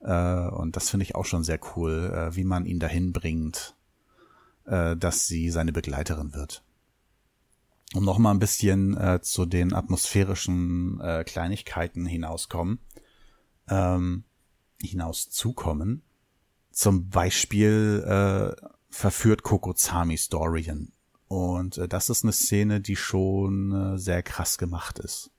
Speaker 2: Äh, und das finde ich auch schon sehr cool, äh, wie man ihn dahin bringt, äh, dass sie seine Begleiterin wird um noch mal ein bisschen äh, zu den atmosphärischen äh, Kleinigkeiten hinauskommen, ähm, hinauszukommen. Zum Beispiel äh, verführt Kokozamis Dorian. Und äh, das ist eine Szene, die schon äh, sehr krass gemacht ist.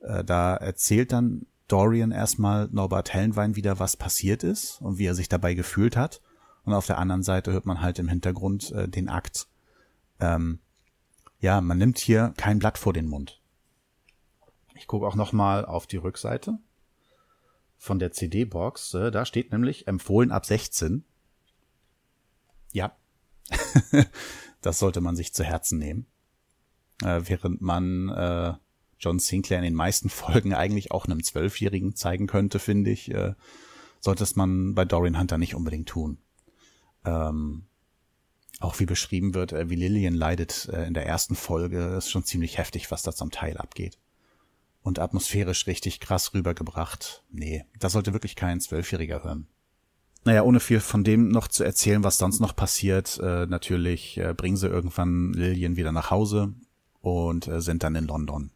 Speaker 2: Äh, da erzählt dann Dorian erstmal Norbert Hellenwein wieder, was passiert ist und wie er sich dabei gefühlt hat. Und auf der anderen Seite hört man halt im Hintergrund äh, den Akt. Ähm, ja, man nimmt hier kein Blatt vor den Mund. Ich gucke auch noch mal auf die Rückseite von der CD-Box. Äh, da steht nämlich empfohlen ab 16. Ja, das sollte man sich zu Herzen nehmen. Äh, während man äh, John Sinclair in den meisten Folgen eigentlich auch einem Zwölfjährigen zeigen könnte, finde ich, äh, sollte es man bei Dorian Hunter nicht unbedingt tun. Ähm, auch wie beschrieben wird, äh, wie Lillian leidet äh, in der ersten Folge, ist schon ziemlich heftig, was da zum Teil abgeht. Und atmosphärisch richtig krass rübergebracht. Nee, da sollte wirklich kein Zwölfjähriger hören. Naja, ohne viel von dem noch zu erzählen, was sonst noch passiert, äh, natürlich äh, bringen sie irgendwann Lillian wieder nach Hause und äh, sind dann in London.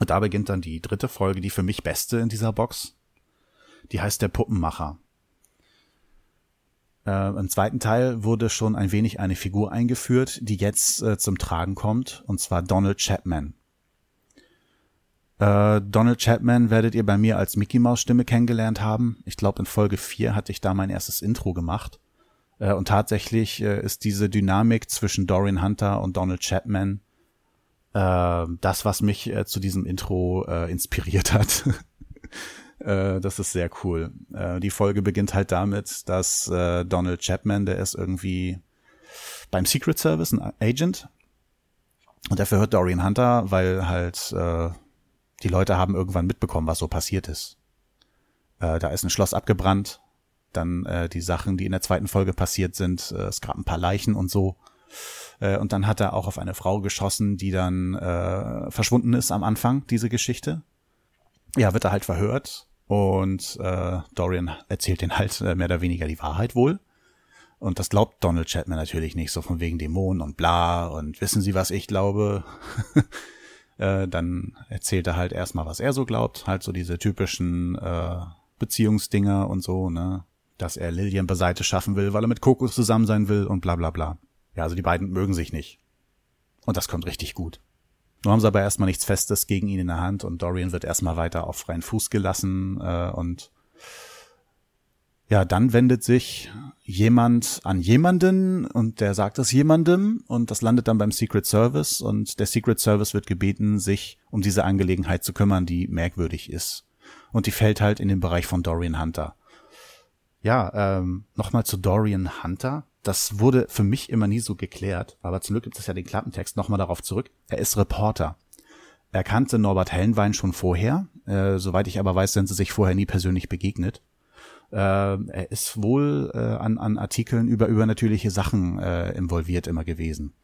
Speaker 2: Und da beginnt dann die dritte Folge, die für mich beste in dieser Box. Die heißt der Puppenmacher. Äh, Im zweiten Teil wurde schon ein wenig eine Figur eingeführt, die jetzt äh, zum Tragen kommt, und zwar Donald Chapman. Äh, Donald Chapman werdet ihr bei mir als Mickey Maus Stimme kennengelernt haben. Ich glaube, in Folge 4 hatte ich da mein erstes Intro gemacht. Äh, und tatsächlich äh, ist diese Dynamik zwischen Dorian Hunter und Donald Chapman äh, das, was mich äh, zu diesem Intro äh, inspiriert hat. Das ist sehr cool. Die Folge beginnt halt damit, dass Donald Chapman, der ist irgendwie beim Secret Service ein Agent. Und er verhört Dorian Hunter, weil halt die Leute haben irgendwann mitbekommen, was so passiert ist. Äh, da ist ein Schloss abgebrannt. Dann äh, die Sachen, die in der zweiten Folge passiert sind. Äh, es gab ein paar Leichen und so. Äh, und dann hat er auch auf eine Frau geschossen, die dann äh, verschwunden ist am Anfang, diese Geschichte. Ja, wird er halt verhört und äh, Dorian erzählt den halt äh, mehr oder weniger die Wahrheit wohl. Und das glaubt Donald Chapman natürlich nicht, so von wegen Dämonen und bla und wissen Sie, was ich glaube? äh, dann erzählt er halt erstmal, was er so glaubt, halt so diese typischen äh, Beziehungsdinger und so, ne? Dass er Lillian beiseite schaffen will, weil er mit Kokos zusammen sein will und bla bla bla. Ja, also die beiden mögen sich nicht. Und das kommt richtig gut. Nur haben sie aber erstmal nichts Festes gegen ihn in der Hand und Dorian wird erstmal weiter auf freien Fuß gelassen äh, und Ja, dann wendet sich jemand an jemanden und der sagt es jemandem und das landet dann beim Secret Service und der Secret Service wird gebeten, sich um diese Angelegenheit zu kümmern, die merkwürdig ist. Und die fällt halt in den Bereich von Dorian Hunter. Ja, ähm, nochmal zu Dorian Hunter. Das wurde für mich immer nie so geklärt, aber zum Glück gibt es ja den Klappentext nochmal darauf zurück. Er ist Reporter. Er kannte Norbert Hellenwein schon vorher. Äh, soweit ich aber weiß, sind sie sich vorher nie persönlich begegnet. Äh, er ist wohl äh, an, an Artikeln über übernatürliche Sachen äh, involviert immer gewesen.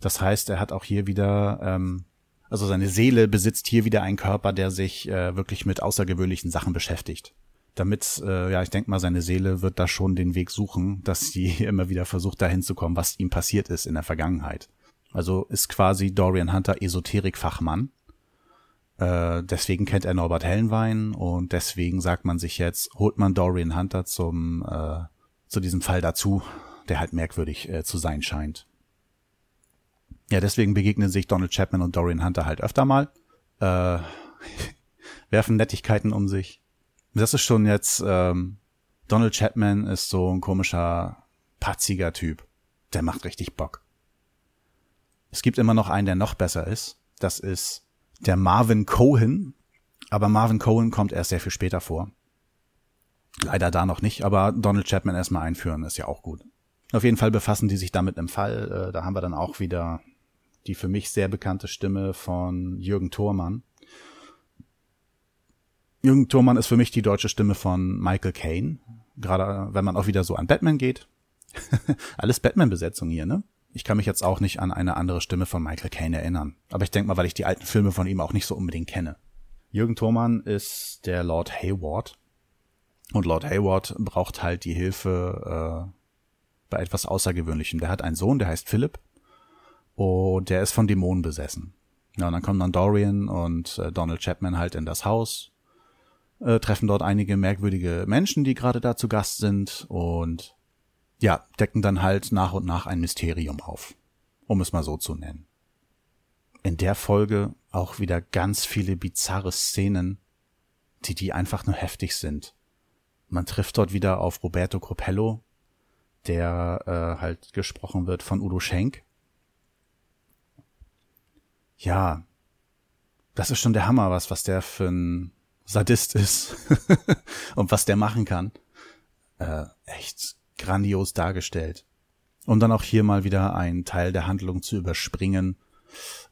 Speaker 2: Das heißt, er hat auch hier wieder, ähm, also seine Seele besitzt hier wieder einen Körper, der sich äh, wirklich mit außergewöhnlichen Sachen beschäftigt. Damit, äh, ja, ich denke mal, seine Seele wird da schon den Weg suchen, dass sie immer wieder versucht, dahin zu kommen, was ihm passiert ist in der Vergangenheit. Also ist quasi Dorian Hunter Esoterik-Fachmann äh, deswegen kennt er Norbert Hellenwein und deswegen sagt man sich jetzt, holt man Dorian Hunter zum äh, zu diesem Fall dazu, der halt merkwürdig äh, zu sein scheint. Ja, deswegen begegnen sich Donald Chapman und Dorian Hunter halt öfter mal, äh, werfen Nettigkeiten um sich. Das ist schon jetzt, ähm, Donald Chapman ist so ein komischer, patziger Typ. Der macht richtig Bock. Es gibt immer noch einen, der noch besser ist. Das ist der Marvin Cohen. Aber Marvin Cohen kommt erst sehr viel später vor. Leider da noch nicht, aber Donald Chapman erstmal einführen ist ja auch gut. Auf jeden Fall befassen die sich damit im Fall. Äh, da haben wir dann auch wieder die für mich sehr bekannte Stimme von Jürgen Thormann. Jürgen Thormann ist für mich die deutsche Stimme von Michael Caine. Gerade wenn man auch wieder so an Batman geht. Alles Batman-Besetzung hier, ne? Ich kann mich jetzt auch nicht an eine andere Stimme von Michael Caine erinnern. Aber ich denke mal, weil ich die alten Filme von ihm auch nicht so unbedingt kenne. Jürgen Thormann ist der Lord Hayward. Und Lord Hayward braucht halt die Hilfe äh, bei etwas Außergewöhnlichem. Der hat einen Sohn, der heißt Philipp. Und der ist von Dämonen besessen. Ja, und dann kommen dann Dorian und äh, Donald Chapman halt in das Haus, äh, treffen dort einige merkwürdige Menschen, die gerade da zu Gast sind und ja, decken dann halt nach und nach ein Mysterium auf, um es mal so zu nennen. In der Folge auch wieder ganz viele bizarre Szenen, die die einfach nur heftig sind. Man trifft dort wieder auf Roberto Cropello, der äh, halt gesprochen wird von Udo Schenk. Ja, das ist schon der Hammer, was was der für ein Sadist ist und was der machen kann. Äh, echt grandios dargestellt. Um dann auch hier mal wieder einen Teil der Handlung zu überspringen.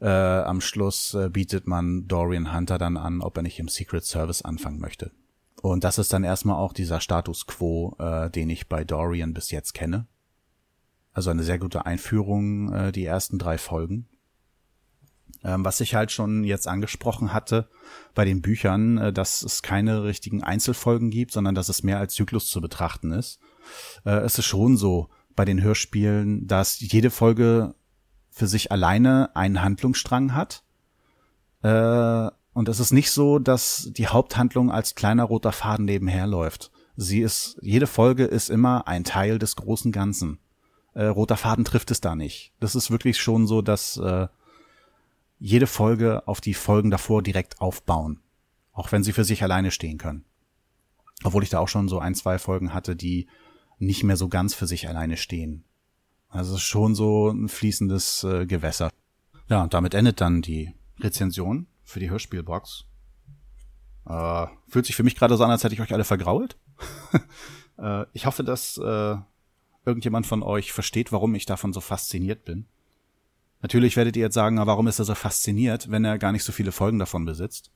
Speaker 2: Äh, am Schluss äh, bietet man Dorian Hunter dann an, ob er nicht im Secret Service anfangen möchte. Und das ist dann erstmal auch dieser Status quo, äh, den ich bei Dorian bis jetzt kenne. Also eine sehr gute Einführung, äh, die ersten drei Folgen. Ähm, was ich halt schon jetzt angesprochen hatte bei den Büchern, äh, dass es keine richtigen Einzelfolgen gibt, sondern dass es mehr als Zyklus zu betrachten ist äh, es ist schon so bei den Hörspielen, dass jede Folge für sich alleine einen Handlungsstrang hat. Äh, und es ist nicht so, dass die Haupthandlung als kleiner roter Faden nebenher läuft. Sie ist, jede Folge ist immer ein Teil des großen Ganzen. Äh, roter Faden trifft es da nicht. Das ist wirklich schon so, dass äh, jede Folge auf die Folgen davor direkt aufbauen. Auch wenn sie für sich alleine stehen können. Obwohl ich da auch schon so ein, zwei Folgen hatte, die nicht mehr so ganz für sich alleine stehen. Also schon so ein fließendes äh, Gewässer. Ja, und damit endet dann die Rezension für die Hörspielbox. Äh, fühlt sich für mich gerade so an, als hätte ich euch alle vergrault. äh, ich hoffe, dass äh, irgendjemand von euch versteht, warum ich davon so fasziniert bin. Natürlich werdet ihr jetzt sagen, warum ist er so fasziniert, wenn er gar nicht so viele Folgen davon besitzt.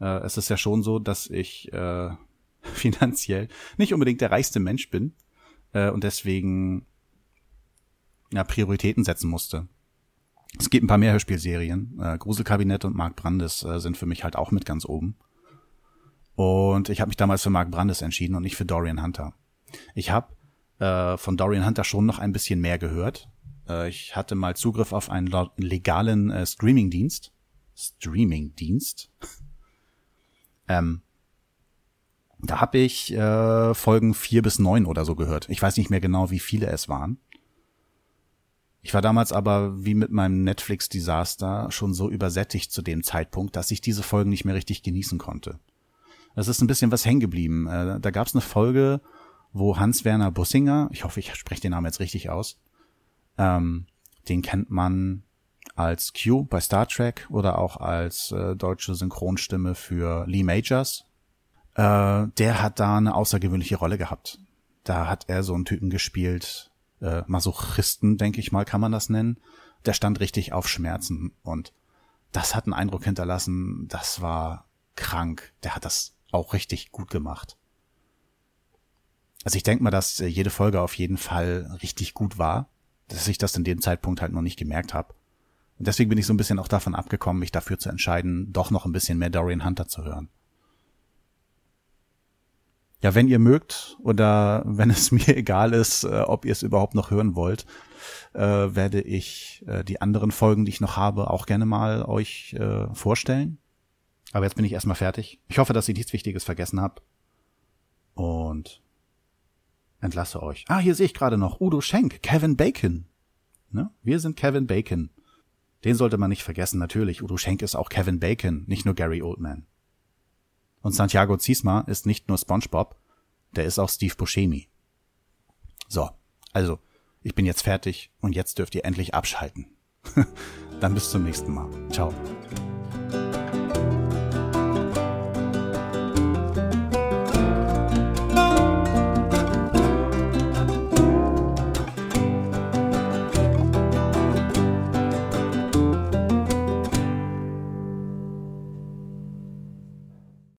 Speaker 2: Äh, es ist ja schon so, dass ich äh, finanziell nicht unbedingt der reichste Mensch bin äh, und deswegen ja, Prioritäten setzen musste. Es gibt ein paar mehr Hörspielserien. Äh, Gruselkabinett und Mark Brandes äh, sind für mich halt auch mit ganz oben. Und ich habe mich damals für Mark Brandes entschieden und nicht für Dorian Hunter. Ich habe äh, von Dorian Hunter schon noch ein bisschen mehr gehört. Äh, ich hatte mal Zugriff auf einen legalen äh, Streaming-Dienst. Streaming-Dienst? ähm, da habe ich äh, Folgen vier bis neun oder so gehört. Ich weiß nicht mehr genau, wie viele es waren. Ich war damals aber wie mit meinem Netflix-Desaster schon so übersättigt zu dem Zeitpunkt, dass ich diese Folgen nicht mehr richtig genießen konnte. Es ist ein bisschen was hängen geblieben. Äh, da gab es eine Folge, wo Hans-Werner Bussinger, ich hoffe, ich spreche den Namen jetzt richtig aus, ähm, den kennt man als Q bei Star Trek oder auch als äh, deutsche Synchronstimme für Lee Majors. Äh, der hat da eine außergewöhnliche Rolle gehabt. Da hat er so einen Typen gespielt, äh, Masochisten, denke ich mal, kann man das nennen. Der stand richtig auf Schmerzen und das hat einen Eindruck hinterlassen, das war krank. Der hat das auch richtig gut gemacht. Also ich denke mal, dass äh, jede Folge auf jeden Fall richtig gut war, dass ich das in dem Zeitpunkt halt noch nicht gemerkt habe. Und deswegen bin ich so ein bisschen auch davon abgekommen, mich dafür zu entscheiden, doch noch ein bisschen mehr Dorian Hunter zu hören. Ja, wenn ihr mögt oder wenn es mir egal ist, äh, ob ihr es überhaupt noch hören wollt, äh, werde ich äh, die anderen Folgen, die ich noch habe, auch gerne mal euch äh, vorstellen. Aber jetzt bin ich erstmal fertig. Ich hoffe, dass ich nichts Wichtiges vergessen habe. Und entlasse euch. Ah, hier sehe ich gerade noch Udo Schenk, Kevin Bacon. Ne? Wir sind Kevin Bacon. Den sollte man nicht vergessen, natürlich. Udo Schenk ist auch Kevin Bacon, nicht nur Gary Oldman. Und Santiago Ziesma ist nicht nur SpongeBob, der ist auch Steve Buscemi. So, also, ich bin jetzt fertig und jetzt dürft ihr endlich abschalten. Dann bis zum nächsten Mal. Ciao.